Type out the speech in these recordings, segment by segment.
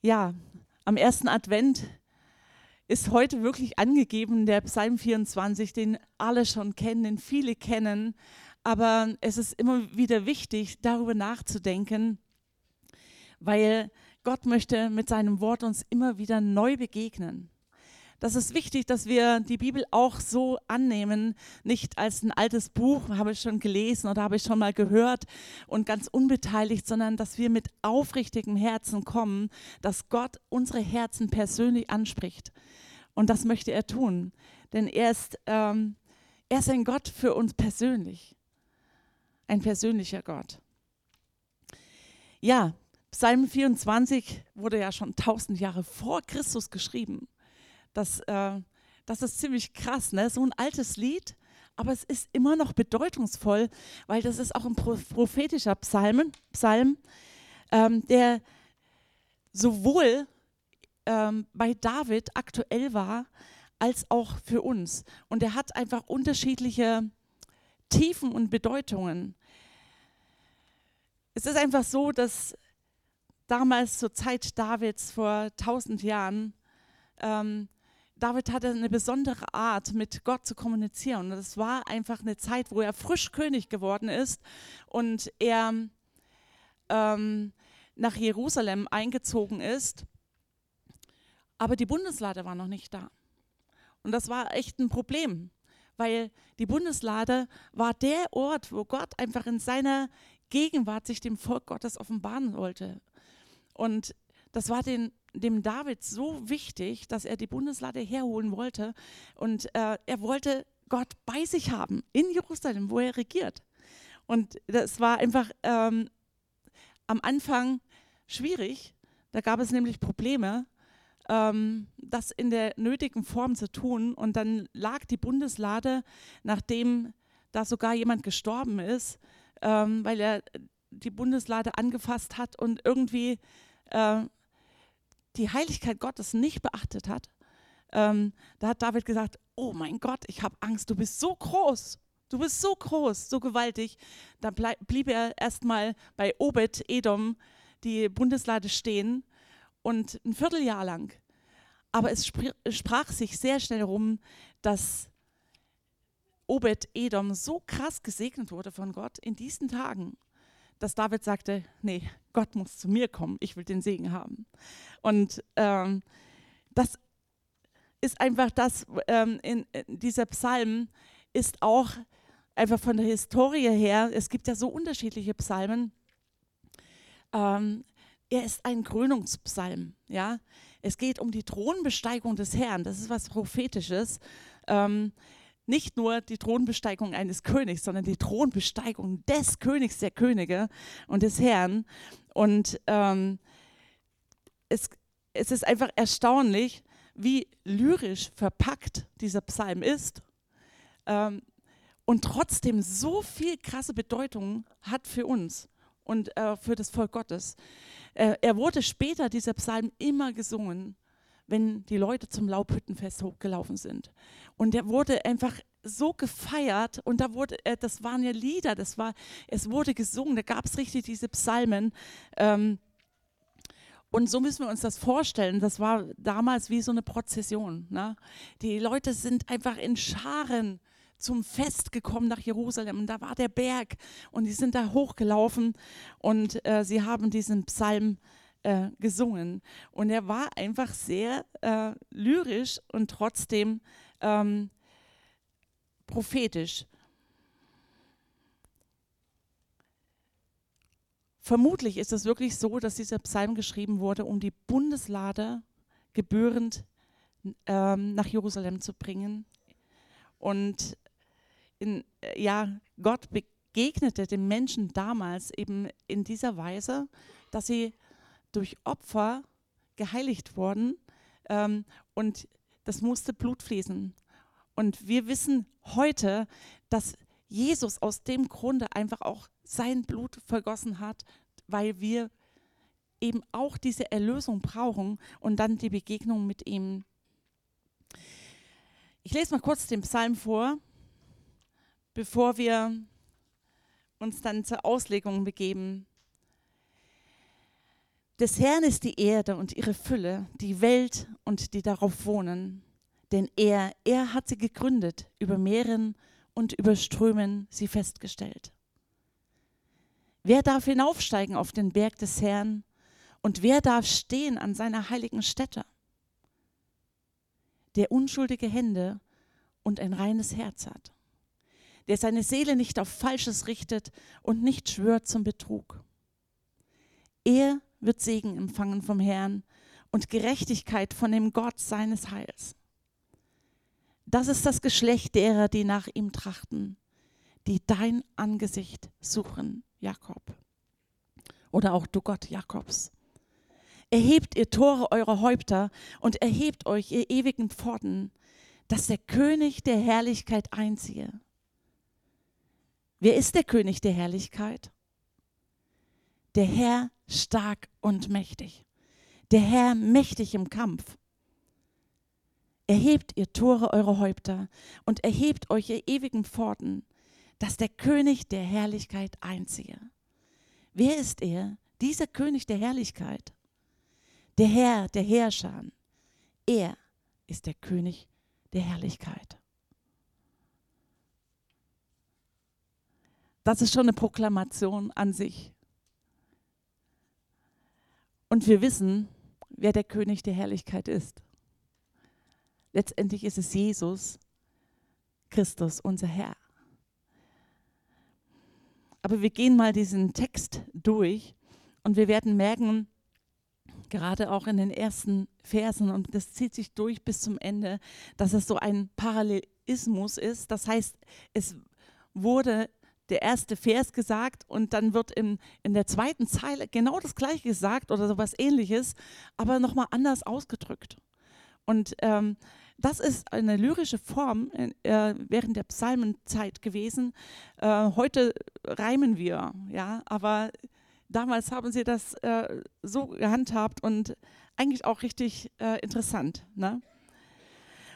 Ja, am ersten Advent ist heute wirklich angegeben, der Psalm 24, den alle schon kennen, den viele kennen. Aber es ist immer wieder wichtig, darüber nachzudenken, weil Gott möchte mit seinem Wort uns immer wieder neu begegnen das ist wichtig, dass wir die Bibel auch so annehmen, nicht als ein altes Buch, habe ich schon gelesen oder habe ich schon mal gehört und ganz unbeteiligt, sondern dass wir mit aufrichtigem Herzen kommen, dass Gott unsere Herzen persönlich anspricht. Und das möchte er tun, denn er ist, ähm, er ist ein Gott für uns persönlich, ein persönlicher Gott. Ja, Psalm 24 wurde ja schon tausend Jahre vor Christus geschrieben. Das, äh, das ist ziemlich krass, ne? so ein altes Lied, aber es ist immer noch bedeutungsvoll, weil das ist auch ein prophetischer Psalm, Psalm ähm, der sowohl ähm, bei David aktuell war, als auch für uns. Und er hat einfach unterschiedliche Tiefen und Bedeutungen. Es ist einfach so, dass damals zur Zeit Davids vor tausend Jahren ähm, David hatte eine besondere Art, mit Gott zu kommunizieren. Und das war einfach eine Zeit, wo er frisch König geworden ist und er ähm, nach Jerusalem eingezogen ist. Aber die Bundeslade war noch nicht da. Und das war echt ein Problem, weil die Bundeslade war der Ort, wo Gott einfach in seiner Gegenwart sich dem Volk Gottes offenbaren wollte. Und das war den dem David so wichtig, dass er die Bundeslade herholen wollte. Und äh, er wollte Gott bei sich haben, in Jerusalem, wo er regiert. Und das war einfach ähm, am Anfang schwierig. Da gab es nämlich Probleme, ähm, das in der nötigen Form zu tun. Und dann lag die Bundeslade, nachdem da sogar jemand gestorben ist, ähm, weil er die Bundeslade angefasst hat und irgendwie äh, die Heiligkeit Gottes nicht beachtet hat, ähm, da hat David gesagt, oh mein Gott, ich habe Angst, du bist so groß, du bist so groß, so gewaltig. Dann blieb er erstmal bei Obed Edom, die Bundeslade stehen und ein Vierteljahr lang. Aber es sprach sich sehr schnell herum, dass Obed Edom so krass gesegnet wurde von Gott in diesen Tagen dass David sagte, nee, Gott muss zu mir kommen, ich will den Segen haben. Und ähm, das ist einfach das, ähm, in, in dieser Psalm ist auch einfach von der Historie her, es gibt ja so unterschiedliche Psalmen, ähm, er ist ein Krönungspsalm, ja. Es geht um die Thronbesteigung des Herrn, das ist was Prophetisches. Ähm, nicht nur die Thronbesteigung eines Königs, sondern die Thronbesteigung des Königs der Könige und des Herrn. Und ähm, es, es ist einfach erstaunlich, wie lyrisch verpackt dieser Psalm ist ähm, und trotzdem so viel krasse Bedeutung hat für uns und äh, für das Volk Gottes. Äh, er wurde später, dieser Psalm, immer gesungen wenn die Leute zum Laubhüttenfest hochgelaufen sind. Und der wurde einfach so gefeiert und da wurde, äh, das waren ja Lieder, das war, es wurde gesungen, da gab es richtig diese Psalmen. Ähm, und so müssen wir uns das vorstellen. Das war damals wie so eine Prozession. Ne? Die Leute sind einfach in Scharen zum Fest gekommen nach Jerusalem. Und da war der Berg und die sind da hochgelaufen und äh, sie haben diesen Psalm äh, gesungen. Und er war einfach sehr äh, lyrisch und trotzdem ähm, prophetisch. Vermutlich ist es wirklich so, dass dieser Psalm geschrieben wurde, um die Bundeslade gebührend ähm, nach Jerusalem zu bringen. Und in, äh, ja, Gott begegnete den Menschen damals eben in dieser Weise, dass sie durch Opfer geheiligt wurden ähm, und das musste Blut fließen. Und wir wissen heute, dass Jesus aus dem Grunde einfach auch sein Blut vergossen hat, weil wir eben auch diese Erlösung brauchen und dann die Begegnung mit ihm. Ich lese mal kurz den Psalm vor, bevor wir uns dann zur Auslegung begeben. Des Herrn ist die Erde und ihre Fülle, die Welt und die darauf wohnen. Denn er, er hat sie gegründet, über Meeren und über Strömen sie festgestellt. Wer darf hinaufsteigen auf den Berg des Herrn und wer darf stehen an seiner heiligen Stätte? Der unschuldige Hände und ein reines Herz hat, der seine Seele nicht auf Falsches richtet und nicht schwört zum Betrug. Er wird Segen empfangen vom Herrn und Gerechtigkeit von dem Gott seines Heils. Das ist das Geschlecht derer, die nach ihm trachten, die dein Angesicht suchen, Jakob. Oder auch du Gott Jakobs. Erhebt ihr Tore eure Häupter und erhebt euch ihr ewigen Pforten, dass der König der Herrlichkeit einziehe. Wer ist der König der Herrlichkeit? Der Herr stark und mächtig. Der Herr mächtig im Kampf. Erhebt ihr Tore eure Häupter und erhebt euch ihr ewigen Pforten, dass der König der Herrlichkeit einziehe. Wer ist er, dieser König der Herrlichkeit? Der Herr der Herrscher. Er ist der König der Herrlichkeit. Das ist schon eine Proklamation an sich. Und wir wissen, wer der König der Herrlichkeit ist. Letztendlich ist es Jesus Christus, unser Herr. Aber wir gehen mal diesen Text durch und wir werden merken, gerade auch in den ersten Versen, und das zieht sich durch bis zum Ende, dass es so ein Parallelismus ist. Das heißt, es wurde der erste Vers gesagt und dann wird in, in der zweiten Zeile genau das gleiche gesagt oder sowas ähnliches, aber nochmal anders ausgedrückt. Und ähm, das ist eine lyrische Form äh, während der Psalmenzeit gewesen. Äh, heute reimen wir, ja, aber damals haben sie das äh, so gehandhabt und eigentlich auch richtig äh, interessant. Ne?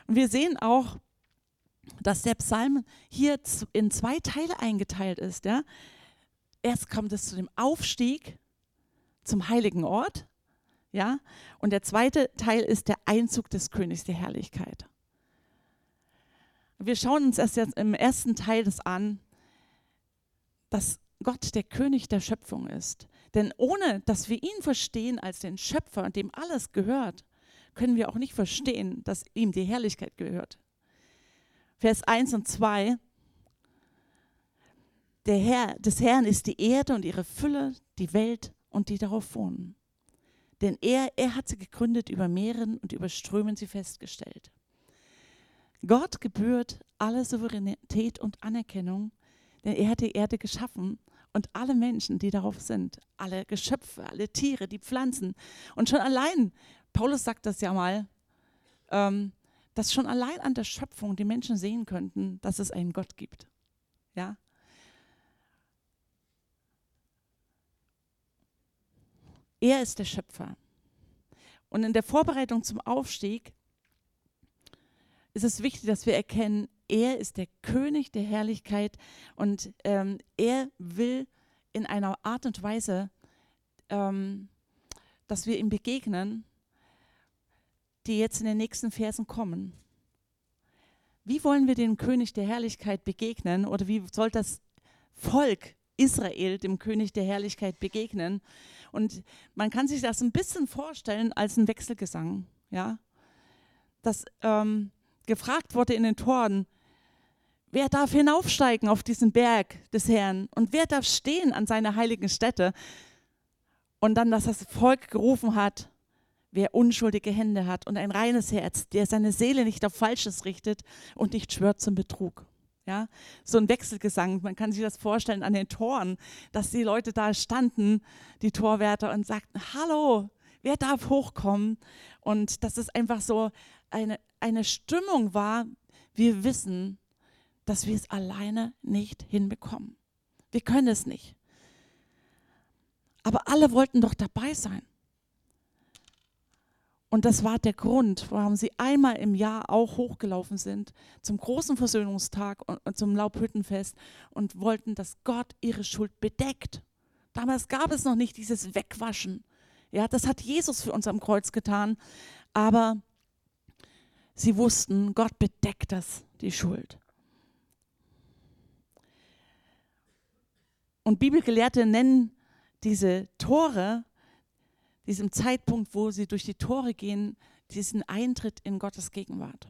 Und wir sehen auch, dass der Psalm hier in zwei Teile eingeteilt ist. Ja? Erst kommt es zu dem Aufstieg zum heiligen Ort, ja, und der zweite Teil ist der Einzug des Königs der Herrlichkeit. Wir schauen uns erst jetzt im ersten Teil das an, dass Gott der König der Schöpfung ist. Denn ohne dass wir ihn verstehen als den Schöpfer, dem alles gehört, können wir auch nicht verstehen, dass ihm die Herrlichkeit gehört. Vers 1 und 2. Der Herr, des Herrn ist die Erde und ihre Fülle, die Welt und die darauf wohnen. Denn er, er hat sie gegründet, über Meeren und über Strömen sie festgestellt. Gott gebührt alle Souveränität und Anerkennung, denn er hat die Erde geschaffen und alle Menschen, die darauf sind, alle Geschöpfe, alle Tiere, die Pflanzen. Und schon allein, Paulus sagt das ja mal, ähm, dass schon allein an der Schöpfung die Menschen sehen könnten, dass es einen Gott gibt. Ja? Er ist der Schöpfer. Und in der Vorbereitung zum Aufstieg ist es wichtig, dass wir erkennen, er ist der König der Herrlichkeit und ähm, er will in einer Art und Weise, ähm, dass wir ihm begegnen, die jetzt in den nächsten Versen kommen. Wie wollen wir dem König der Herrlichkeit begegnen oder wie soll das Volk Israel dem König der Herrlichkeit begegnen? Und man kann sich das ein bisschen vorstellen als ein Wechselgesang, ja, dass ähm, gefragt wurde in den Toren, wer darf hinaufsteigen auf diesen Berg des Herrn und wer darf stehen an seiner heiligen Stätte? Und dann, dass das Volk gerufen hat, wer unschuldige Hände hat und ein reines Herz, der seine Seele nicht auf Falsches richtet und nicht schwört zum Betrug. Ja, so ein Wechselgesang, man kann sich das vorstellen an den Toren, dass die Leute da standen, die Torwärter, und sagten, hallo, wer darf hochkommen? Und dass es einfach so eine, eine Stimmung war, wir wissen, dass wir es alleine nicht hinbekommen. Wir können es nicht. Aber alle wollten doch dabei sein. Und das war der Grund, warum sie einmal im Jahr auch hochgelaufen sind zum großen Versöhnungstag und, zum Laubhüttenfest und wollten, dass Gott ihre Schuld bedeckt. Damals gab es noch nicht dieses Wegwaschen. Ja, das hat Jesus für uns am Kreuz getan. Aber sie wussten, Gott bedeckt das, die Schuld. Und Bibelgelehrte nennen diese Tore, diesem Zeitpunkt, wo sie durch die Tore gehen, diesen Eintritt in Gottes Gegenwart.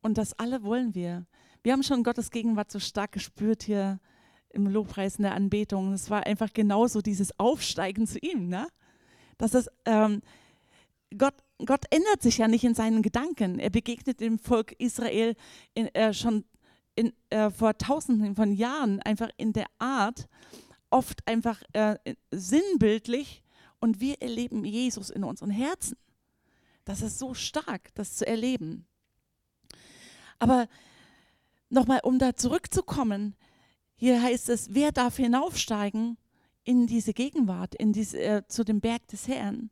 Und das alle wollen wir. Wir haben schon Gottes Gegenwart so stark gespürt hier im Lobpreis in der Anbetung. Es war einfach genauso dieses Aufsteigen zu ihm. Ne? Das ist, ähm, Gott, Gott ändert sich ja nicht in seinen Gedanken. Er begegnet dem Volk Israel in, äh, schon in, äh, vor tausenden von Jahren einfach in der Art, oft einfach äh, sinnbildlich und wir erleben Jesus in unseren Herzen. Das ist so stark, das zu erleben. Aber nochmal, um da zurückzukommen, hier heißt es, wer darf hinaufsteigen in diese Gegenwart, in diese, äh, zu dem Berg des Herrn?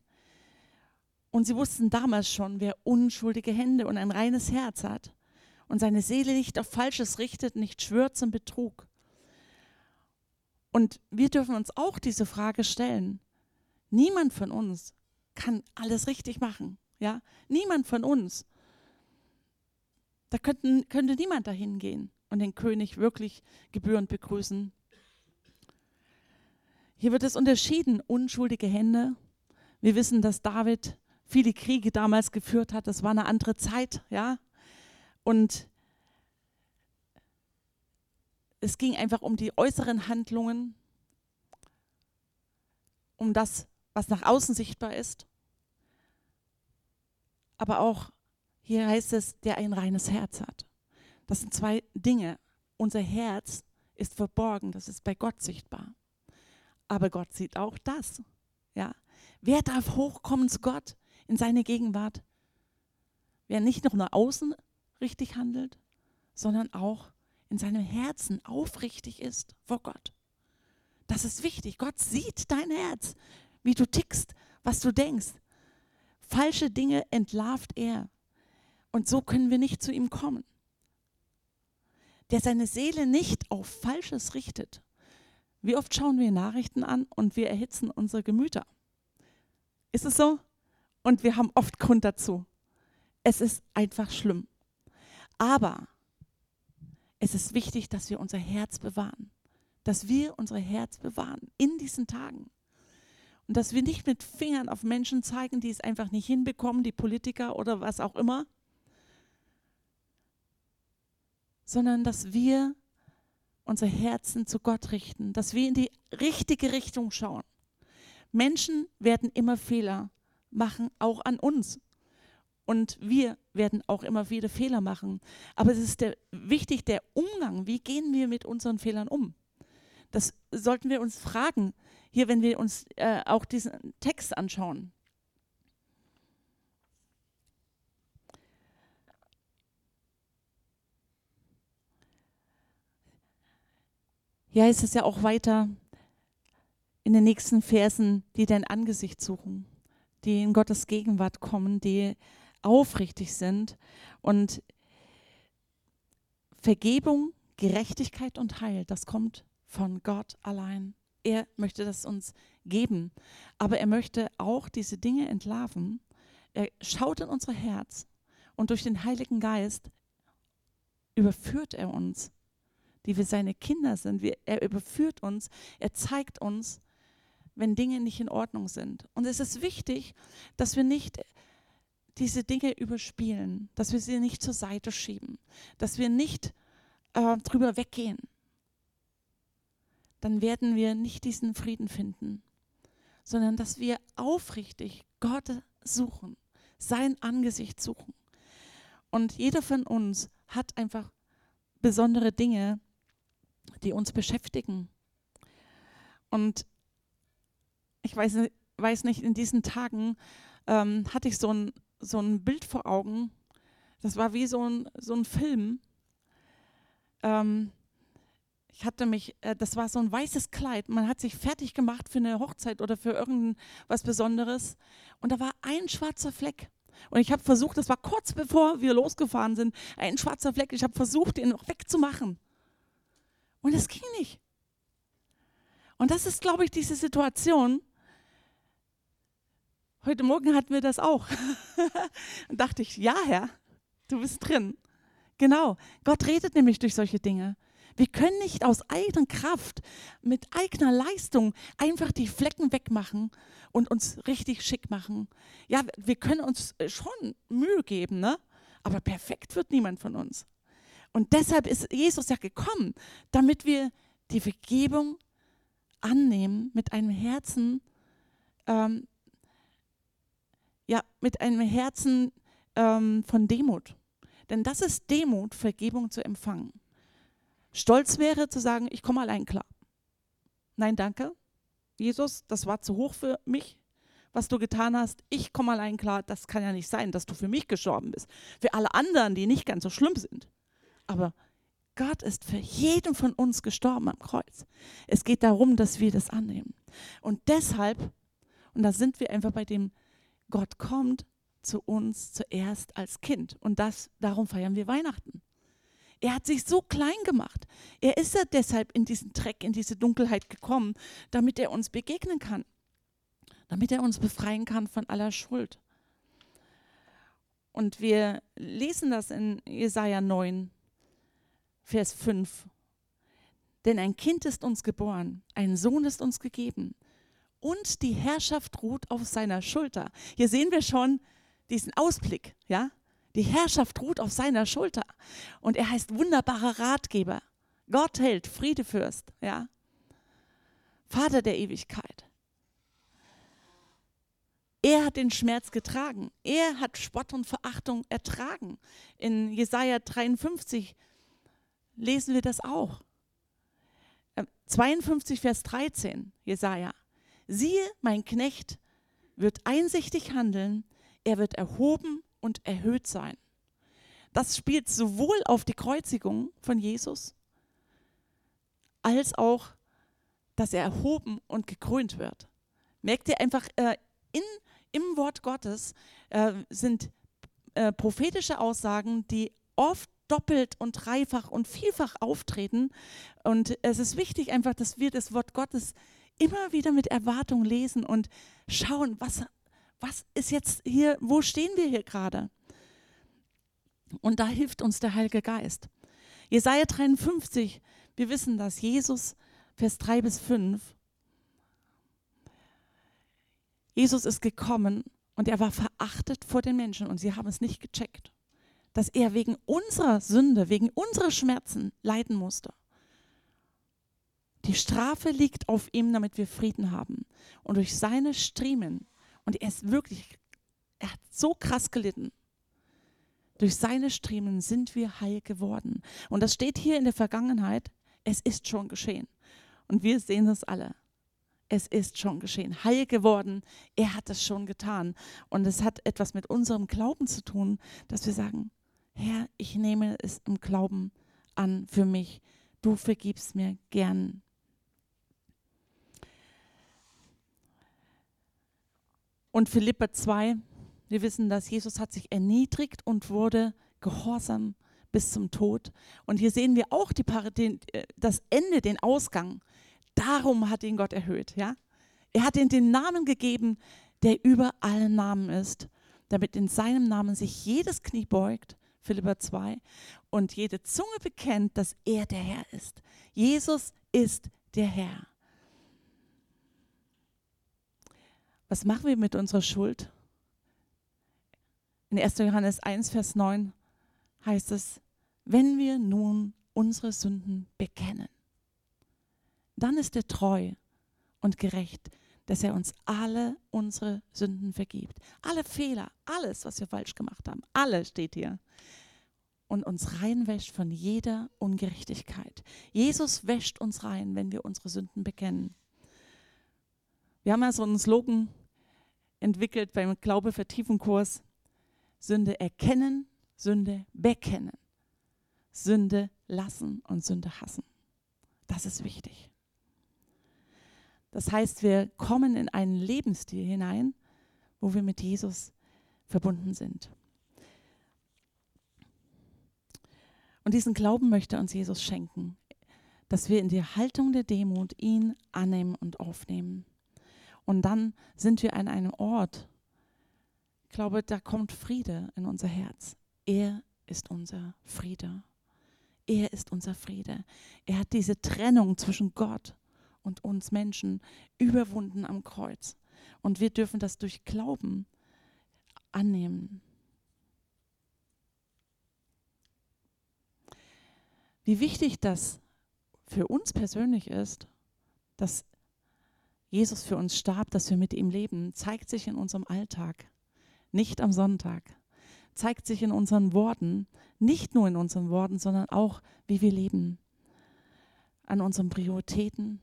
Und sie wussten damals schon, wer unschuldige Hände und ein reines Herz hat und seine Seele nicht auf Falsches richtet, nicht schwört zum Betrug. Und wir dürfen uns auch diese Frage stellen. Niemand von uns kann alles richtig machen. Ja? Niemand von uns. Da könnten, könnte niemand dahin gehen und den König wirklich gebührend begrüßen. Hier wird es unterschieden, unschuldige Hände. Wir wissen, dass David viele Kriege damals geführt hat. Das war eine andere Zeit, ja. Und es ging einfach um die äußeren Handlungen, um das, was nach außen sichtbar ist. Aber auch hier heißt es, der ein reines Herz hat. Das sind zwei Dinge. Unser Herz ist verborgen, das ist bei Gott sichtbar. Aber Gott sieht auch das. Ja. Wer darf hochkommen zu Gott in seine Gegenwart? Wer nicht nur nach außen richtig handelt, sondern auch in seinem Herzen aufrichtig ist vor Gott. Das ist wichtig. Gott sieht dein Herz, wie du tickst, was du denkst. Falsche Dinge entlarvt er. Und so können wir nicht zu ihm kommen der seine Seele nicht auf Falsches richtet. Wie oft schauen wir Nachrichten an und wir erhitzen unsere Gemüter? Ist es so? Und wir haben oft Grund dazu. Es ist einfach schlimm. Aber es ist wichtig, dass wir unser Herz bewahren. Dass wir unser Herz bewahren in diesen Tagen. Und dass wir nicht mit Fingern auf Menschen zeigen, die es einfach nicht hinbekommen, die Politiker oder was auch immer, sondern dass wir unser Herzen zu Gott richten, dass wir in die richtige Richtung schauen. Menschen werden immer Fehler machen, auch an uns. Und wir werden auch immer wieder Fehler machen. Aber es ist der, wichtig, der Umgang. Wie gehen wir mit unseren Fehlern um? Das sollten wir uns fragen, hier, wenn wir uns äh, auch diesen Text anschauen. Hier heißt es ja auch weiter in den nächsten Versen, die dein Angesicht suchen, die in Gottes Gegenwart kommen, die aufrichtig sind und Vergebung, Gerechtigkeit und Heil, das kommt von Gott allein. Er möchte das uns geben, aber er möchte auch diese Dinge entlarven. Er schaut in unser Herz und durch den Heiligen Geist überführt er uns die wir seine Kinder sind. Wir, er überführt uns, er zeigt uns, wenn Dinge nicht in Ordnung sind. Und es ist wichtig, dass wir nicht diese Dinge überspielen, dass wir sie nicht zur Seite schieben, dass wir nicht äh, drüber weggehen. Dann werden wir nicht diesen Frieden finden, sondern dass wir aufrichtig Gott suchen, sein Angesicht suchen. Und jeder von uns hat einfach besondere Dinge, die uns beschäftigen. Und ich weiß, weiß nicht, in diesen Tagen ähm, hatte ich so ein, so ein Bild vor Augen. Das war wie so ein, so ein Film. Ähm, ich hatte mich, äh, das war so ein weißes Kleid. Man hat sich fertig gemacht für eine Hochzeit oder für irgendwas Besonderes. Und da war ein schwarzer Fleck. Und ich habe versucht, das war kurz bevor wir losgefahren sind, ein schwarzer Fleck. Ich habe versucht, den noch wegzumachen. Und es ging nicht. Und das ist, glaube ich, diese Situation. Heute Morgen hatten wir das auch. und dachte ich, ja, Herr, du bist drin. Genau, Gott redet nämlich durch solche Dinge. Wir können nicht aus eigener Kraft, mit eigener Leistung einfach die Flecken wegmachen und uns richtig schick machen. Ja, wir können uns äh, schon Mühe geben, ne? aber perfekt wird niemand von uns. Und deshalb ist Jesus ja gekommen, damit wir die Vergebung annehmen mit einem Herzen, ähm, ja, mit einem Herzen ähm, von Demut. Denn das ist Demut, Vergebung zu empfangen. Stolz wäre zu sagen, ich komme allein klar. Nein, danke. Jesus, das war zu hoch für mich, was du getan hast. Ich komme allein klar. Das kann ja nicht sein, dass du für mich gestorben bist. Für alle anderen, die nicht ganz so schlimm sind. Aber Gott ist für jeden von uns gestorben am Kreuz. Es geht darum, dass wir das annehmen. Und deshalb, und da sind wir einfach bei dem, Gott kommt zu uns zuerst als Kind. Und das, darum feiern wir Weihnachten. Er hat sich so klein gemacht. Er ist ja deshalb in diesen Dreck, in diese Dunkelheit gekommen, damit er uns begegnen kann. Damit er uns befreien kann von aller Schuld. Und wir lesen das in Jesaja 9, Vers 5. Denn ein Kind ist uns geboren, ein Sohn ist uns gegeben und die Herrschaft ruht auf seiner Schulter. Hier sehen wir schon diesen Ausblick, ja? Die Herrschaft ruht auf seiner Schulter und er heißt wunderbarer Ratgeber. Gott hält, Friedefürst, ja? Vater der Ewigkeit. Er hat den Schmerz getragen. Er hat Spott und Verachtung ertragen. In Jesaja 53 lesen wir das auch. 52, äh, Vers 13, Jesaja. Siehe, mein Knecht wird einsichtig handeln, er wird erhoben und erhöht sein. Das spielt sowohl auf die Kreuzigung von Jesus als auch, dass er erhoben und gekrönt wird. Merkt ihr einfach, äh, in, im Wort Gottes äh, sind äh, prophetische Aussagen, die oft doppelt und dreifach und vielfach auftreten. Und es ist wichtig einfach, dass wir das Wort Gottes immer wieder mit Erwartung lesen und schauen, was, was ist jetzt hier, wo stehen wir hier gerade? Und da hilft uns der Heilige Geist. Jesaja 53, wir wissen das, Jesus, Vers 3 bis 5. Jesus ist gekommen und er war verachtet vor den Menschen und sie haben es nicht gecheckt, dass er wegen unserer Sünde, wegen unserer Schmerzen leiden musste. Die Strafe liegt auf ihm, damit wir Frieden haben. Und durch seine Striemen, und er ist wirklich, er hat so krass gelitten, durch seine Striemen sind wir heil geworden. Und das steht hier in der Vergangenheit, es ist schon geschehen. Und wir sehen das alle. Es ist schon geschehen, heil geworden. Er hat es schon getan. Und es hat etwas mit unserem Glauben zu tun, dass wir sagen, Herr, ich nehme es im Glauben an für mich. Du vergibst mir gern Und Philippa 2, wir wissen, dass Jesus hat sich erniedrigt und wurde gehorsam bis zum Tod. Und hier sehen wir auch die, den, äh, das Ende, den Ausgang. Darum hat ihn Gott erhöht. Ja? Er hat ihm den Namen gegeben, der über allen Namen ist, damit in seinem Namen sich jedes Knie beugt, Philippa 2, und jede Zunge bekennt, dass er der Herr ist. Jesus ist der Herr. Was machen wir mit unserer Schuld? In 1. Johannes 1, Vers 9 heißt es, wenn wir nun unsere Sünden bekennen, dann ist er treu und gerecht, dass er uns alle unsere Sünden vergibt. Alle Fehler, alles, was wir falsch gemacht haben, alle steht hier. Und uns reinwäscht von jeder Ungerechtigkeit. Jesus wäscht uns rein, wenn wir unsere Sünden bekennen. Wir haben ja so einen Slogan entwickelt beim Glaube vertiefen Kurs. Sünde erkennen, Sünde bekennen. Sünde lassen und Sünde hassen. Das ist wichtig. Das heißt, wir kommen in einen Lebensstil hinein, wo wir mit Jesus verbunden sind. Und diesen Glauben möchte uns Jesus schenken, dass wir in die Haltung der Demut ihn annehmen und aufnehmen. Und dann sind wir an einem Ort, glaube, da kommt Friede in unser Herz. Er ist unser Friede. Er ist unser Friede. Er hat diese Trennung zwischen Gott und uns Menschen überwunden am Kreuz. Und wir dürfen das durch Glauben annehmen. Wie wichtig das für uns persönlich ist, dass Jesus für uns starb, dass wir mit ihm leben, zeigt sich in unserem Alltag, nicht am Sonntag, zeigt sich in unseren Worten, nicht nur in unseren Worten, sondern auch, wie wir leben, an unseren Prioritäten,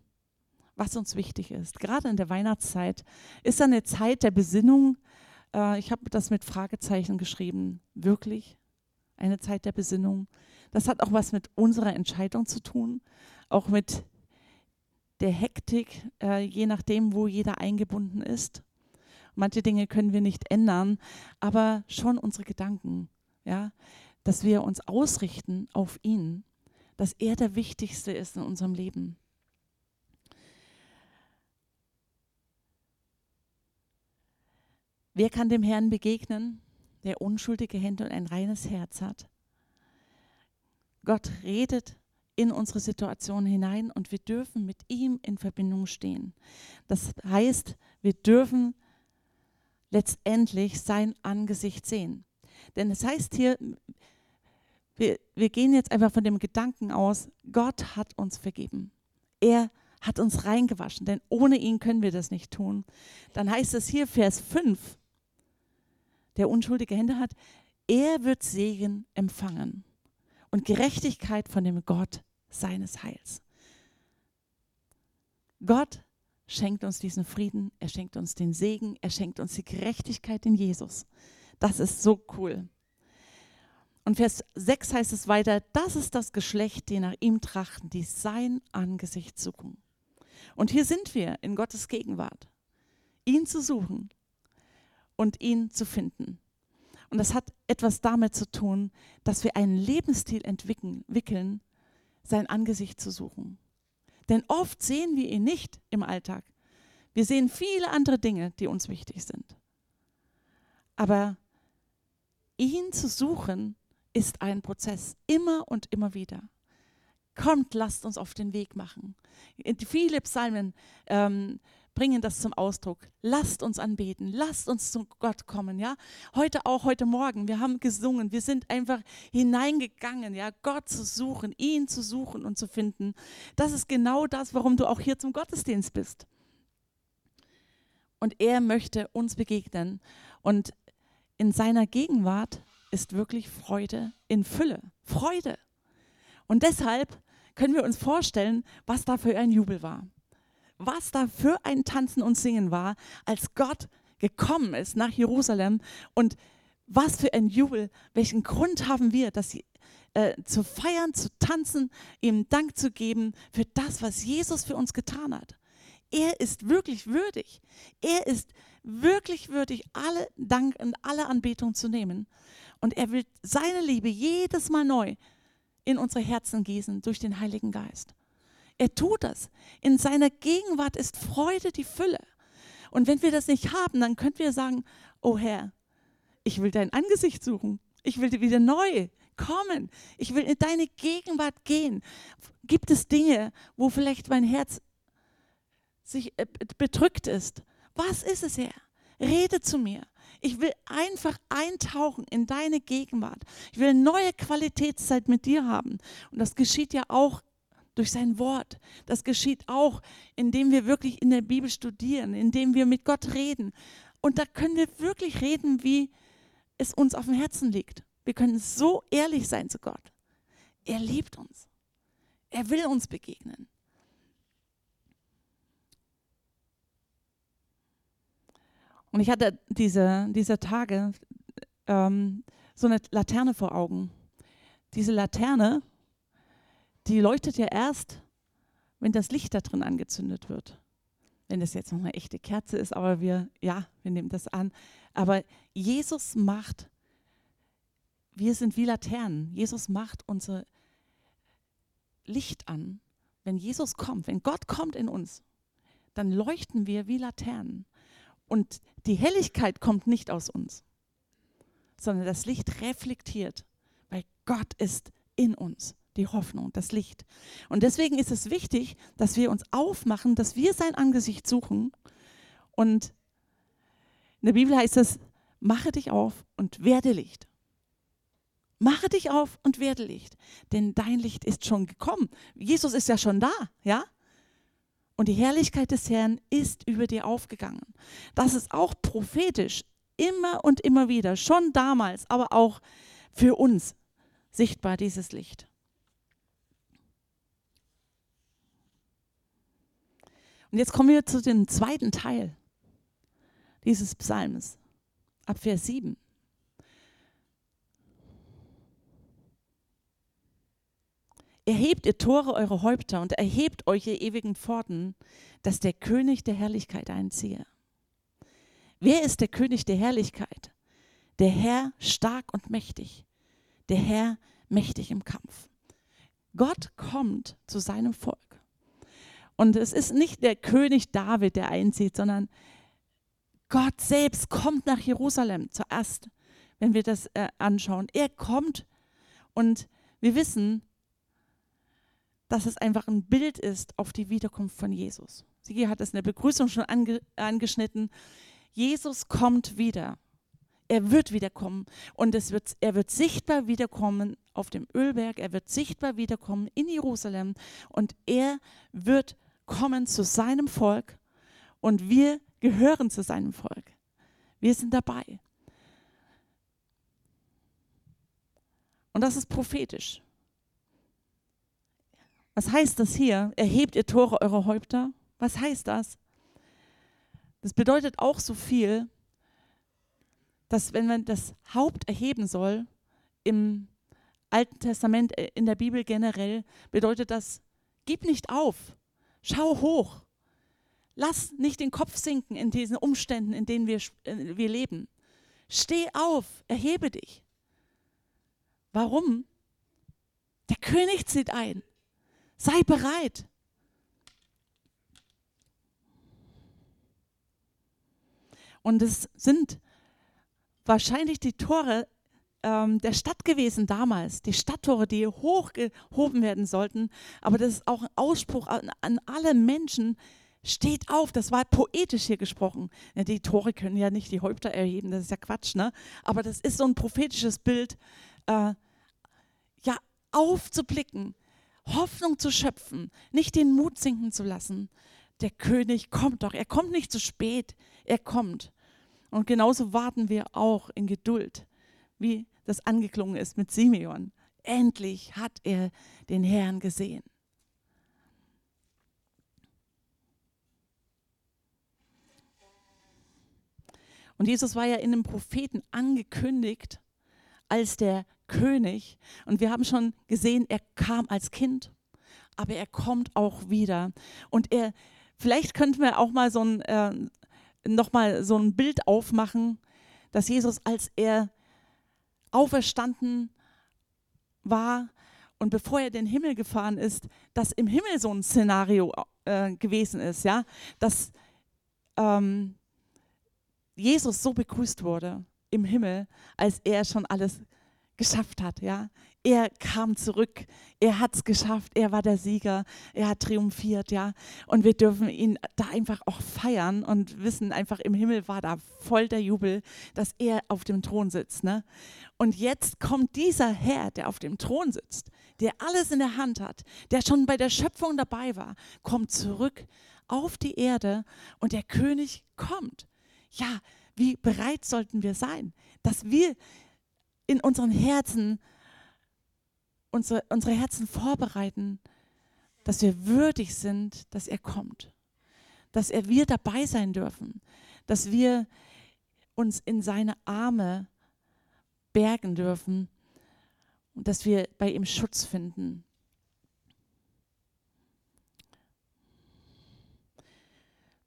was uns wichtig ist. Gerade in der Weihnachtszeit ist eine Zeit der Besinnung. Äh, ich habe das mit Fragezeichen geschrieben. Wirklich eine Zeit der Besinnung. Das hat auch was mit unserer Entscheidung zu tun, auch mit der Hektik, äh, je nachdem, wo jeder eingebunden ist. Manche Dinge können wir nicht ändern, aber schon unsere Gedanken, ja, dass wir uns ausrichten auf ihn, dass er der Wichtigste ist in unserem Leben. Wer kann dem Herrn begegnen, der unschuldige Hände und ein reines Herz hat? Gott redet in unsere Situation hinein und wir dürfen mit ihm in Verbindung stehen. Das heißt, wir dürfen letztendlich sein Angesicht sehen. Denn es heißt hier, wir, wir gehen jetzt einfach von dem Gedanken aus, Gott hat uns vergeben. Er hat uns reingewaschen, denn ohne ihn können wir das nicht tun. Dann heißt es hier, Vers 5, der unschuldige Hände hat, er wird Segen empfangen und Gerechtigkeit von dem Gott seines Heils. Gott schenkt uns diesen Frieden, er schenkt uns den Segen, er schenkt uns die Gerechtigkeit in Jesus. Das ist so cool. Und Vers 6 heißt es weiter, das ist das Geschlecht, die nach ihm trachten, die sein Angesicht suchen. Und hier sind wir in Gottes Gegenwart, ihn zu suchen und ihn zu finden. Und das hat etwas damit zu tun, dass wir einen Lebensstil entwickeln, sein Angesicht zu suchen. Denn oft sehen wir ihn nicht im Alltag. Wir sehen viele andere Dinge, die uns wichtig sind. Aber ihn zu suchen ist ein Prozess, immer und immer wieder. Kommt, lasst uns auf den Weg machen. Viele Psalmen ähm, bringen das zum Ausdruck. Lasst uns anbeten, lasst uns zu Gott kommen, ja. Heute auch, heute Morgen, wir haben gesungen, wir sind einfach hineingegangen, ja, Gott zu suchen, ihn zu suchen und zu finden. Das ist genau das, warum du auch hier zum Gottesdienst bist. Und er möchte uns begegnen. Und in seiner Gegenwart ist wirklich Freude in Fülle. Freude. Und deshalb können wir uns vorstellen, was da für ein Jubel war was da für ein Tanzen und Singen war, als Gott gekommen ist nach Jerusalem und was für ein Jubel, welchen Grund haben wir, dass sie, äh, zu feiern, zu tanzen, ihm Dank zu geben für das, was Jesus für uns getan hat. Er ist wirklich würdig. Er ist wirklich würdig, alle Dank und alle Anbetung zu nehmen. Und er will seine Liebe jedes Mal neu in unsere Herzen gießen durch den Heiligen Geist. Er tut das. In seiner Gegenwart ist Freude die Fülle. Und wenn wir das nicht haben, dann können wir sagen, oh Herr, ich will dein Angesicht suchen. Ich will wieder neu kommen. Ich will in deine Gegenwart gehen. Gibt es Dinge, wo vielleicht mein Herz sich äh, bedrückt ist? Was ist es, Herr? Rede zu mir. Ich will einfach eintauchen in deine Gegenwart. Ich will eine neue Qualitätszeit mit dir haben. Und das geschieht ja auch durch sein Wort. Das geschieht auch, indem wir wirklich in der Bibel studieren, indem wir mit Gott reden. Und da können wir wirklich reden, wie es uns auf dem Herzen liegt. Wir können so ehrlich sein zu Gott. Er liebt uns. Er will uns begegnen. Und ich hatte diese, diese Tage ähm, so eine Laterne vor Augen. Diese Laterne die leuchtet ja erst, wenn das Licht da drin angezündet wird. Wenn das jetzt noch eine echte Kerze ist, aber wir, ja, wir nehmen das an. Aber Jesus macht, wir sind wie Laternen. Jesus macht unser Licht an. Wenn Jesus kommt, wenn Gott kommt in uns, dann leuchten wir wie Laternen. Und die Helligkeit kommt nicht aus uns. sondern das Licht reflektiert, weil Gott ist in uns, die Hoffnung, das Licht. Und deswegen ist es wichtig, dass wir uns aufmachen, dass wir sein Angesicht suchen. Und in der Bibel heißt es, mache dich auf und werde Licht. Mache dich auf und werde Licht, denn dein Licht ist schon gekommen. Jesus ist ja schon da, ja? Und die Herrlichkeit des Herrn ist über dir aufgegangen. Das ist auch prophetisch immer und immer wieder, schon damals, aber auch für uns sichtbar, dieses Licht. Und jetzt kommen wir zu dem zweiten Teil dieses Psalms, ab Vers 7. Erhebt ihr Tore eure Häupter und erhebt euch ihr ewigen Pforten, dass der König der Herrlichkeit einziehe. Wer ist der König der Herrlichkeit? Der Herr stark und mächtig, der Herr mächtig im Kampf. Gott kommt zu seinem Volk. Und es ist nicht der König David, der einzieht, sondern Gott selbst kommt nach Jerusalem zuerst, wenn wir das äh, anschauen. Er kommt und wir wissen, dass es einfach ein Bild ist auf die Wiederkunft von Jesus. Sigi hat es in der Begrüßung schon ange angeschnitten. Jesus kommt wieder. Er wird wiederkommen und es wird, er wird sichtbar wiederkommen auf dem Ölberg, er wird sichtbar wiederkommen in Jerusalem und er wird kommen zu seinem Volk und wir gehören zu seinem Volk. Wir sind dabei. Und das ist prophetisch. Was heißt das hier? Erhebt ihr Tore eure Häupter? Was heißt das? Das bedeutet auch so viel, dass wenn man das Haupt erheben soll, im Alten Testament, äh, in der Bibel generell, bedeutet das, gib nicht auf, schau hoch, lass nicht den Kopf sinken in diesen Umständen, in denen wir, äh, wir leben. Steh auf, erhebe dich. Warum? Der König zieht ein. Sei bereit. Und es sind wahrscheinlich die Tore ähm, der Stadt gewesen damals, die Stadttore, die hochgehoben werden sollten. Aber das ist auch ein Ausspruch an, an alle Menschen, steht auf, das war poetisch hier gesprochen. Ja, die Tore können ja nicht die Häupter erheben, das ist ja Quatsch, ne? Aber das ist so ein prophetisches Bild, äh, ja, aufzublicken, Hoffnung zu schöpfen, nicht den Mut sinken zu lassen. Der König kommt doch, er kommt nicht zu spät, er kommt. Und genauso warten wir auch in Geduld, wie das angeklungen ist mit Simeon. Endlich hat er den Herrn gesehen. Und Jesus war ja in dem Propheten angekündigt als der König. Und wir haben schon gesehen, er kam als Kind, aber er kommt auch wieder. Und er, vielleicht könnten wir auch mal so ein, äh, noch mal so ein Bild aufmachen, dass Jesus, als er auferstanden war und bevor er den Himmel gefahren ist, dass im Himmel so ein Szenario äh, gewesen ist, ja, dass ähm, Jesus so begrüßt wurde im Himmel, als er schon alles geschafft hat, ja. Er kam zurück, er hat es geschafft, er war der Sieger, er hat triumphiert, ja. Und wir dürfen ihn da einfach auch feiern und wissen einfach, im Himmel war da voll der Jubel, dass er auf dem Thron sitzt, ne. Und jetzt kommt dieser Herr, der auf dem Thron sitzt, der alles in der Hand hat, der schon bei der Schöpfung dabei war, kommt zurück auf die Erde und der König kommt. Ja, wie bereit sollten wir sein, dass wir in unseren Herzen, unsere, unsere Herzen vorbereiten, dass wir würdig sind, dass er kommt. Dass er wir dabei sein dürfen. Dass wir uns in seine Arme bergen dürfen und dass wir bei ihm Schutz finden.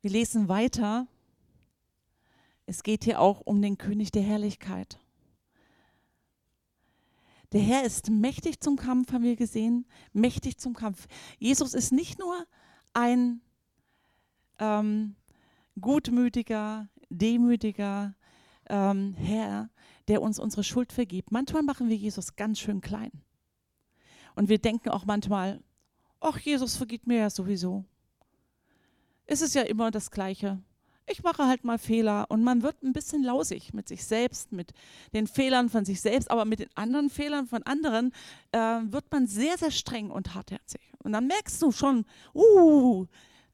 Wir lesen weiter. Es geht hier auch um den König der Herrlichkeit. Der Herr ist mächtig zum Kampf, haben wir gesehen, mächtig zum Kampf. Jesus ist nicht nur ein ähm, gutmütiger, demütiger, ähm, Herr, der uns unsere Schuld vergibt. Manchmal machen wir Jesus ganz schön klein. Und wir denken auch manchmal, ach, Jesus vergibt mir ja sowieso. Es ist ja immer das Gleiche. Ich mache halt mal Fehler und man wird ein bisschen lausig mit sich selbst, mit den Fehlern von sich selbst, aber mit den anderen Fehlern von anderen äh, wird man sehr, sehr streng und hartherzig. Und dann merkst du schon, uh,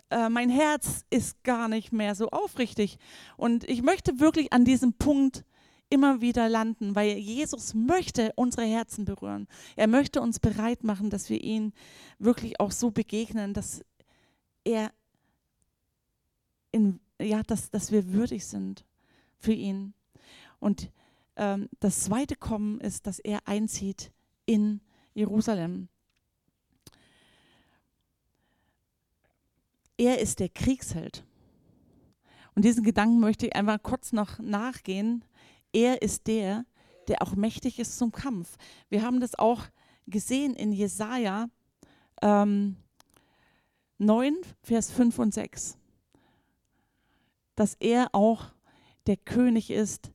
äh, mein Herz ist gar nicht mehr so aufrichtig. Und ich möchte wirklich an diesem Punkt immer wieder landen, weil Jesus möchte unsere Herzen berühren. Er möchte uns bereit machen, dass wir ihn wirklich auch so begegnen, dass er in, ja, dass, dass wir würdig sind für ihn. Und ähm, das zweite Kommen ist, dass er einzieht in Jerusalem. Er ist der Kriegsheld. Und diesen Gedanken möchte ich einfach kurz noch nachgehen. Er ist der, der auch mächtig ist zum Kampf. Wir haben das auch gesehen in Jesaja ähm, 9, Vers 5 und 6, dass er auch der König ist.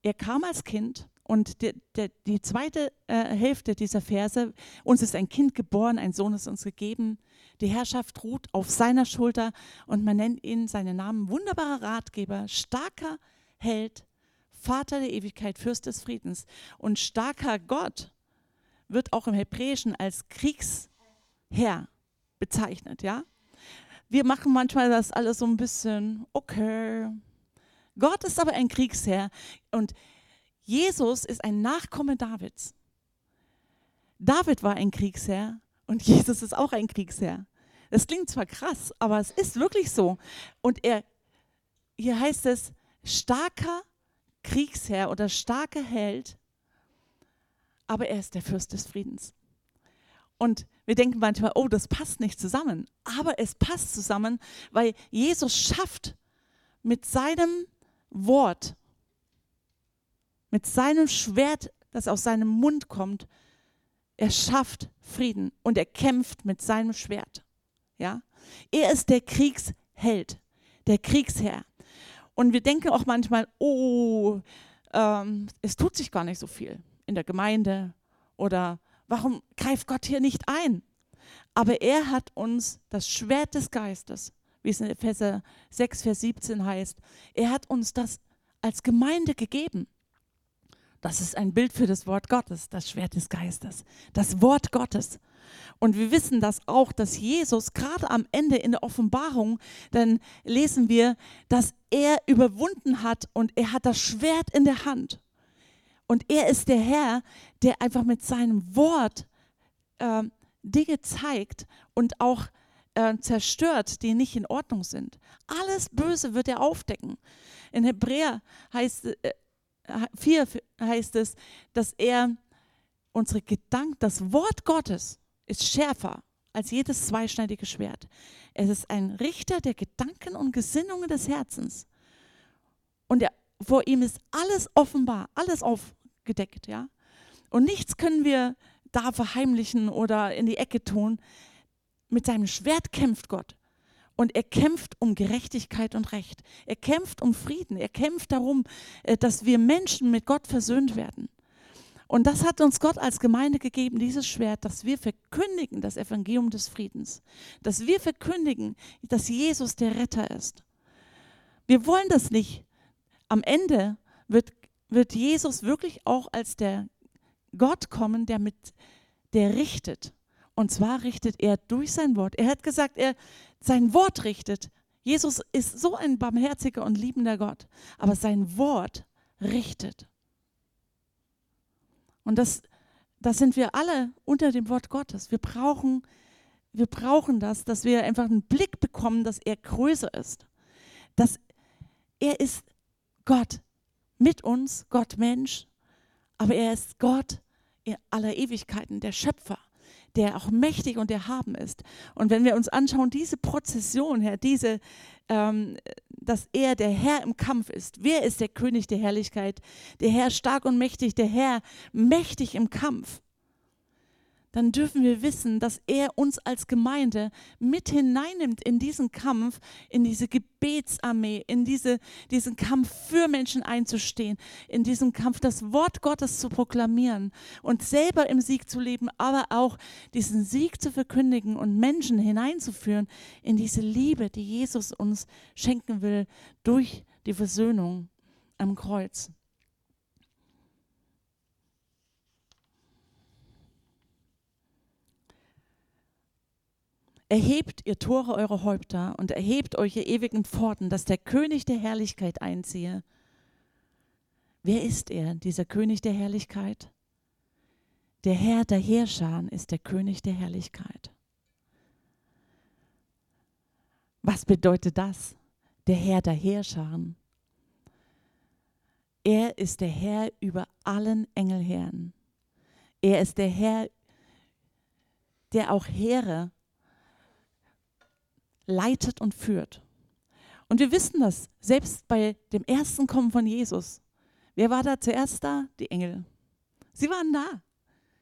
Er kam als Kind und die, die, die zweite äh, Hälfte dieser Verse, uns ist ein Kind geboren, ein Sohn ist uns gegeben, die Herrschaft ruht auf seiner Schulter und man nennt ihn seinen Namen wunderbarer Ratgeber, starker Held, Vater der Ewigkeit, Fürst des Friedens. Und starker Gott wird auch im Hebräischen als Kriegsherr bezeichnet, ja? Wir machen manchmal das alles so ein bisschen, okay. Gott ist aber ein Kriegsherr und Jesus ist ein Nachkomme Davids. David war ein Kriegsherr und Jesus ist auch ein Kriegsherr. Das klingt zwar krass, aber es ist wirklich so. Und er, hier heißt es, starker Kriegsherr oder starker Held, aber er ist der Fürst des Friedens. Und wir denken manchmal, oh, das passt nicht zusammen. Aber es passt zusammen, weil Jesus schafft mit seinem Wort, mit seinem Schwert, das aus seinem Mund kommt, er schafft Frieden und er kämpft mit seinem Schwert. Ja? Er ist der Kriegsheld, der Kriegsherr. Und wir denken auch manchmal, oh, ähm, es tut sich gar nicht so viel in der Gemeinde oder warum greift Gott hier nicht ein? Aber er hat uns das Schwert des Geistes, wie es in Epheser 6, Vers 17 heißt, er hat uns das als Gemeinde gegeben. Das ist ein Bild für das Wort Gottes, das Schwert des Geistes, das Wort Gottes. Und wir wissen das auch, dass Jesus gerade am Ende in der Offenbarung, dann lesen wir, dass er überwunden hat und er hat das Schwert in der Hand. Und er ist der Herr, der einfach mit seinem Wort äh, Dinge zeigt und auch äh, zerstört, die nicht in Ordnung sind. Alles Böse wird er aufdecken. In Hebräer heißt, äh, 4 heißt es, dass er unsere Gedanken, das Wort Gottes ist schärfer als jedes zweischneidige Schwert. Es ist ein Richter der Gedanken und Gesinnungen des Herzens. Und er, vor ihm ist alles offenbar, alles aufgedeckt, ja. Und nichts können wir da verheimlichen oder in die Ecke tun. Mit seinem Schwert kämpft Gott. Und er kämpft um Gerechtigkeit und Recht. Er kämpft um Frieden. Er kämpft darum, äh, dass wir Menschen mit Gott versöhnt werden. Und das hat uns Gott als Gemeinde gegeben, dieses Schwert, dass wir verkündigen das Evangelium des Friedens. Dass wir verkündigen, dass Jesus der Retter ist. Wir wollen das nicht. Am Ende wird, wird Jesus wirklich auch als der Gott kommen, der mit, der richtet. Und zwar richtet er durch sein Wort. Er hat gesagt, er sein Wort richtet. Jesus ist so ein barmherziger und liebender Gott, aber sein Wort richtet. Und das, das sind wir alle unter dem Wort Gottes. Wir brauchen, wir brauchen das, dass wir einfach einen Blick bekommen, dass er größer ist. Dass er ist Gott mit uns, Gott Mensch, aber er ist Gott in aller Ewigkeiten, der Schöpfer der auch mächtig und erhaben ist. Und wenn wir uns anschauen, diese Prozession, Herr, diese, ähm, dass er der Herr im Kampf ist. Wer ist der König der Herrlichkeit? Der Herr stark und mächtig, der Herr mächtig im Kampf. Dann dürfen wir wissen, dass er uns als Gemeinde mit hineinnimmt in diesen Kampf, in diese Gebetsarmee, in diese, diesen Kampf für Menschen einzustehen, in diesem Kampf das Wort Gottes zu proklamieren und selber im Sieg zu leben, aber auch diesen Sieg zu verkündigen und Menschen hineinzuführen in diese Liebe, die Jesus uns schenken will durch die Versöhnung am Kreuz. Erhebt ihr Tore eure Häupter und erhebt euch ihr ewigen Pforten, dass der König der Herrlichkeit einziehe. Wer ist er, dieser König der Herrlichkeit? Der Herr der Heerscharen ist der König der Herrlichkeit. Was bedeutet das? Der Herr der Heerscharen. Er ist der Herr über allen Engelherren. Er ist der Herr, der auch Heere leitet und führt. Und wir wissen das, selbst bei dem ersten Kommen von Jesus. Wer war da zuerst da? Die Engel. Sie waren da.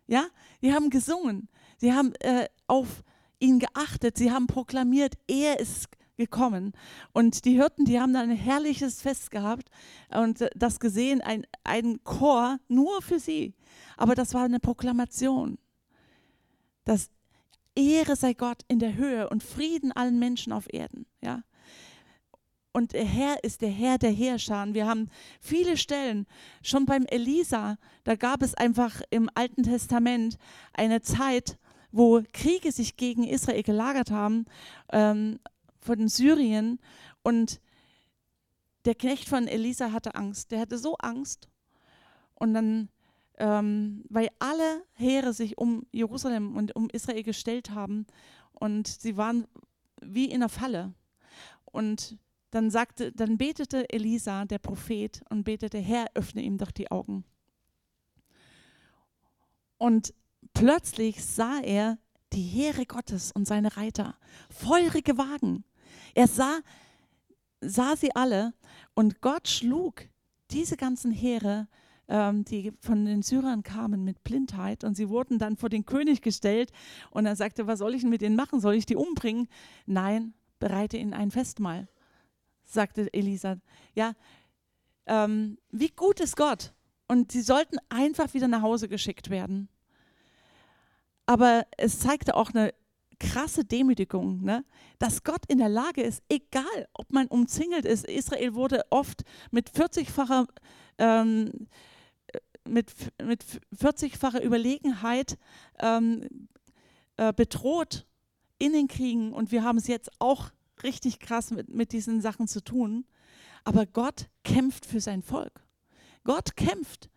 Ja, die haben gesungen. Sie haben äh, auf ihn geachtet. Sie haben proklamiert, er ist gekommen. Und die Hirten, die haben da ein herrliches Fest gehabt und das gesehen, ein, ein Chor nur für sie. Aber das war eine Proklamation, dass Ehre sei Gott in der Höhe und Frieden allen Menschen auf Erden. Ja? Und der Herr ist der Herr der Heerscharen. Wir haben viele Stellen, schon beim Elisa, da gab es einfach im Alten Testament eine Zeit, wo Kriege sich gegen Israel gelagert haben, ähm, von Syrien. Und der Knecht von Elisa hatte Angst. Der hatte so Angst. Und dann ähm, weil alle Heere sich um Jerusalem und um Israel gestellt haben und sie waren wie in einer Falle. Und dann sagte, dann betete Elisa, der Prophet, und betete, Herr, öffne ihm doch die Augen. Und plötzlich sah er die Heere Gottes und seine Reiter, feurige Wagen. Er sah, sah sie alle und Gott schlug diese ganzen Heere ähm, die von den Syrern kamen mit Blindheit und sie wurden dann vor den König gestellt und er sagte, was soll ich denn mit denen machen? Soll ich die umbringen? Nein, bereite ihnen ein Festmahl, sagte Elisa. Ja, ähm, wie gut ist Gott? Und sie sollten einfach wieder nach Hause geschickt werden. Aber es zeigte auch eine krasse Demütigung, ne? dass Gott in der Lage ist, egal ob man umzingelt ist. Israel wurde oft mit 40-facher ähm, mit, mit 40-facher Überlegenheit ähm, äh, bedroht in den Kriegen und wir haben es jetzt auch richtig krass mit, mit diesen Sachen zu tun. Aber Gott kämpft für sein Volk. Gott kämpft.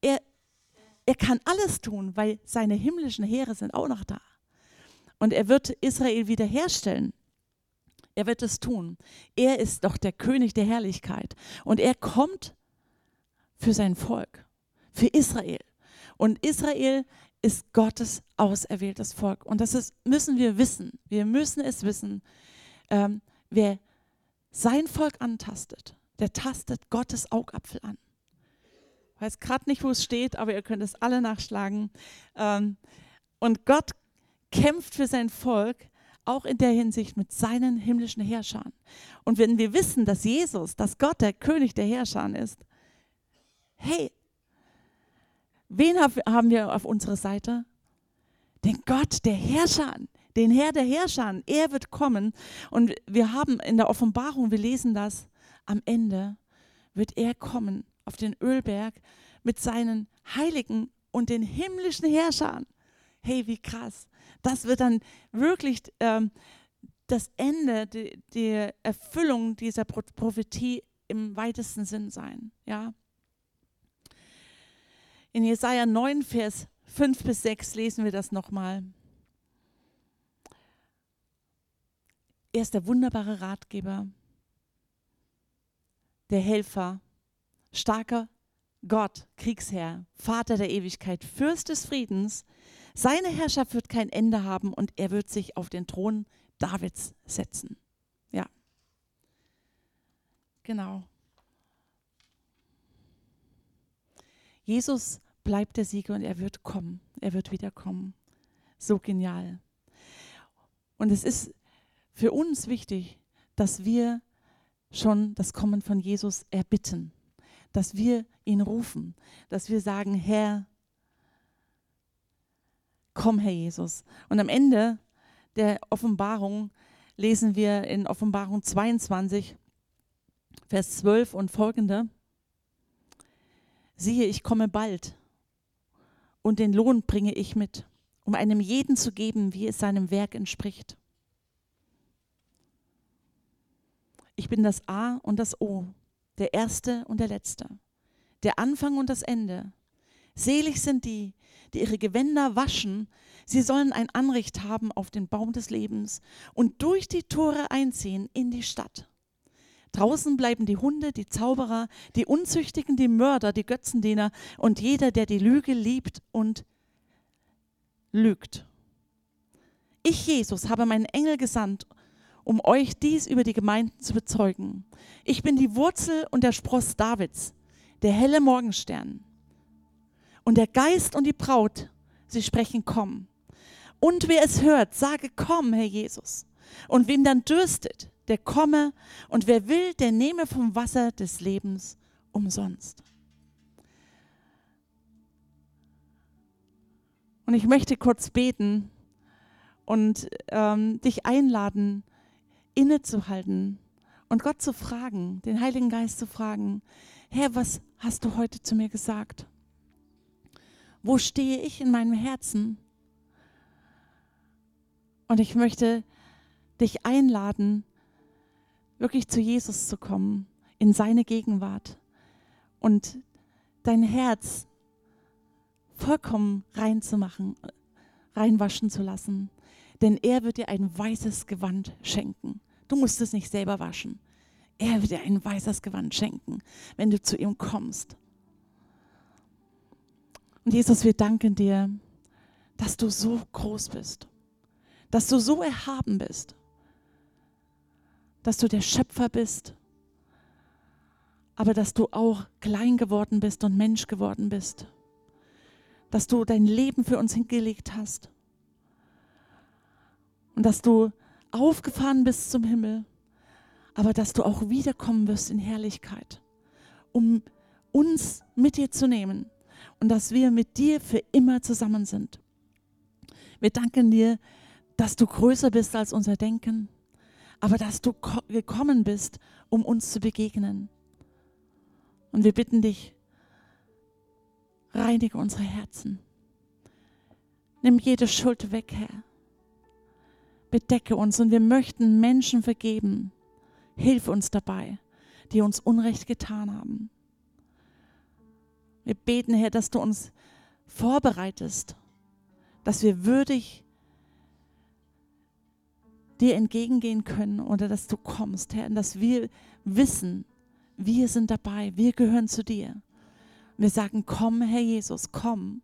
Er, er kann alles tun, weil seine himmlischen Heere sind auch noch da. Und er wird Israel wiederherstellen. Er wird es tun. Er ist doch der König der Herrlichkeit. Und er kommt für sein Volk für Israel. Und Israel ist Gottes auserwähltes Volk. Und das ist, müssen wir wissen. Wir müssen es wissen. Ähm, wer sein Volk antastet, der tastet Gottes Augapfel an. Ich weiß gerade nicht, wo es steht, aber ihr könnt es alle nachschlagen. Ähm, und Gott kämpft für sein Volk, auch in der Hinsicht mit seinen himmlischen Herrschern. Und wenn wir wissen, dass Jesus, dass Gott der König der Herrscher ist, hey, Wen haben wir auf unserer Seite? Den Gott der Herrscher, den Herr der Herrscher. Er wird kommen. Und wir haben in der Offenbarung, wir lesen das, am Ende wird er kommen auf den Ölberg mit seinen Heiligen und den himmlischen Herrschern. Hey, wie krass. Das wird dann wirklich ähm, das Ende, die, die Erfüllung dieser Prophetie im weitesten Sinn sein. Ja. In Jesaja 9, Vers 5 bis 6 lesen wir das nochmal. Er ist der wunderbare Ratgeber, der Helfer, starker Gott, Kriegsherr, Vater der Ewigkeit, Fürst des Friedens. Seine Herrschaft wird kein Ende haben und er wird sich auf den Thron Davids setzen. Ja. Genau. Jesus bleibt der Sieger und er wird kommen. Er wird wiederkommen. so genial. Und es ist für uns wichtig, dass wir schon das Kommen von Jesus erbitten, dass wir ihn rufen, dass wir sagen, Herr, komm, Herr Jesus. Und am Ende der Offenbarung lesen wir in Offenbarung 22, Vers 12 und folgende. Siehe, ich komme bald und den Lohn bringe ich mit, um einem jeden zu geben, wie es seinem Werk entspricht. Ich bin das A und das O, der Erste und der Letzte, der Anfang und das Ende. Selig sind die, die ihre Gewänder waschen, sie sollen ein Anrecht haben auf den Baum des Lebens und durch die Tore einziehen in die Stadt. Draußen bleiben die Hunde, die Zauberer, die Unzüchtigen, die Mörder, die Götzendiener und jeder, der die Lüge liebt und lügt. Ich, Jesus, habe meinen Engel gesandt, um euch dies über die Gemeinden zu bezeugen. Ich bin die Wurzel und der Spross Davids, der helle Morgenstern. Und der Geist und die Braut, sie sprechen, komm. Und wer es hört, sage, komm, Herr Jesus. Und wem dann dürstet, der komme, und wer will, der nehme vom Wasser des Lebens umsonst. Und ich möchte kurz beten und ähm, dich einladen, innezuhalten und Gott zu fragen, den Heiligen Geist zu fragen, Herr, was hast du heute zu mir gesagt? Wo stehe ich in meinem Herzen? Und ich möchte dich einladen, wirklich zu Jesus zu kommen, in seine Gegenwart und dein Herz vollkommen reinzumachen, reinwaschen zu lassen. Denn er wird dir ein weißes Gewand schenken. Du musst es nicht selber waschen. Er wird dir ein weißes Gewand schenken, wenn du zu ihm kommst. Und Jesus, wir danken dir, dass du so groß bist, dass du so erhaben bist dass du der Schöpfer bist, aber dass du auch klein geworden bist und Mensch geworden bist, dass du dein Leben für uns hingelegt hast und dass du aufgefahren bist zum Himmel, aber dass du auch wiederkommen wirst in Herrlichkeit, um uns mit dir zu nehmen und dass wir mit dir für immer zusammen sind. Wir danken dir, dass du größer bist als unser Denken, aber dass du gekommen bist, um uns zu begegnen. Und wir bitten dich, reinige unsere Herzen. Nimm jede Schuld weg, Herr. Bedecke uns und wir möchten Menschen vergeben. Hilf uns dabei, die uns Unrecht getan haben. Wir beten, Herr, dass du uns vorbereitest, dass wir würdig dir entgegengehen können oder dass du kommst, Herr, und dass wir wissen, wir sind dabei, wir gehören zu dir. Wir sagen, komm, Herr Jesus, komm,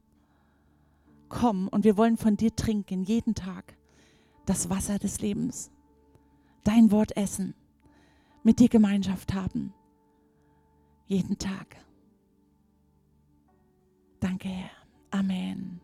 komm und wir wollen von dir trinken, jeden Tag, das Wasser des Lebens, dein Wort essen, mit dir Gemeinschaft haben, jeden Tag. Danke, Herr. Amen.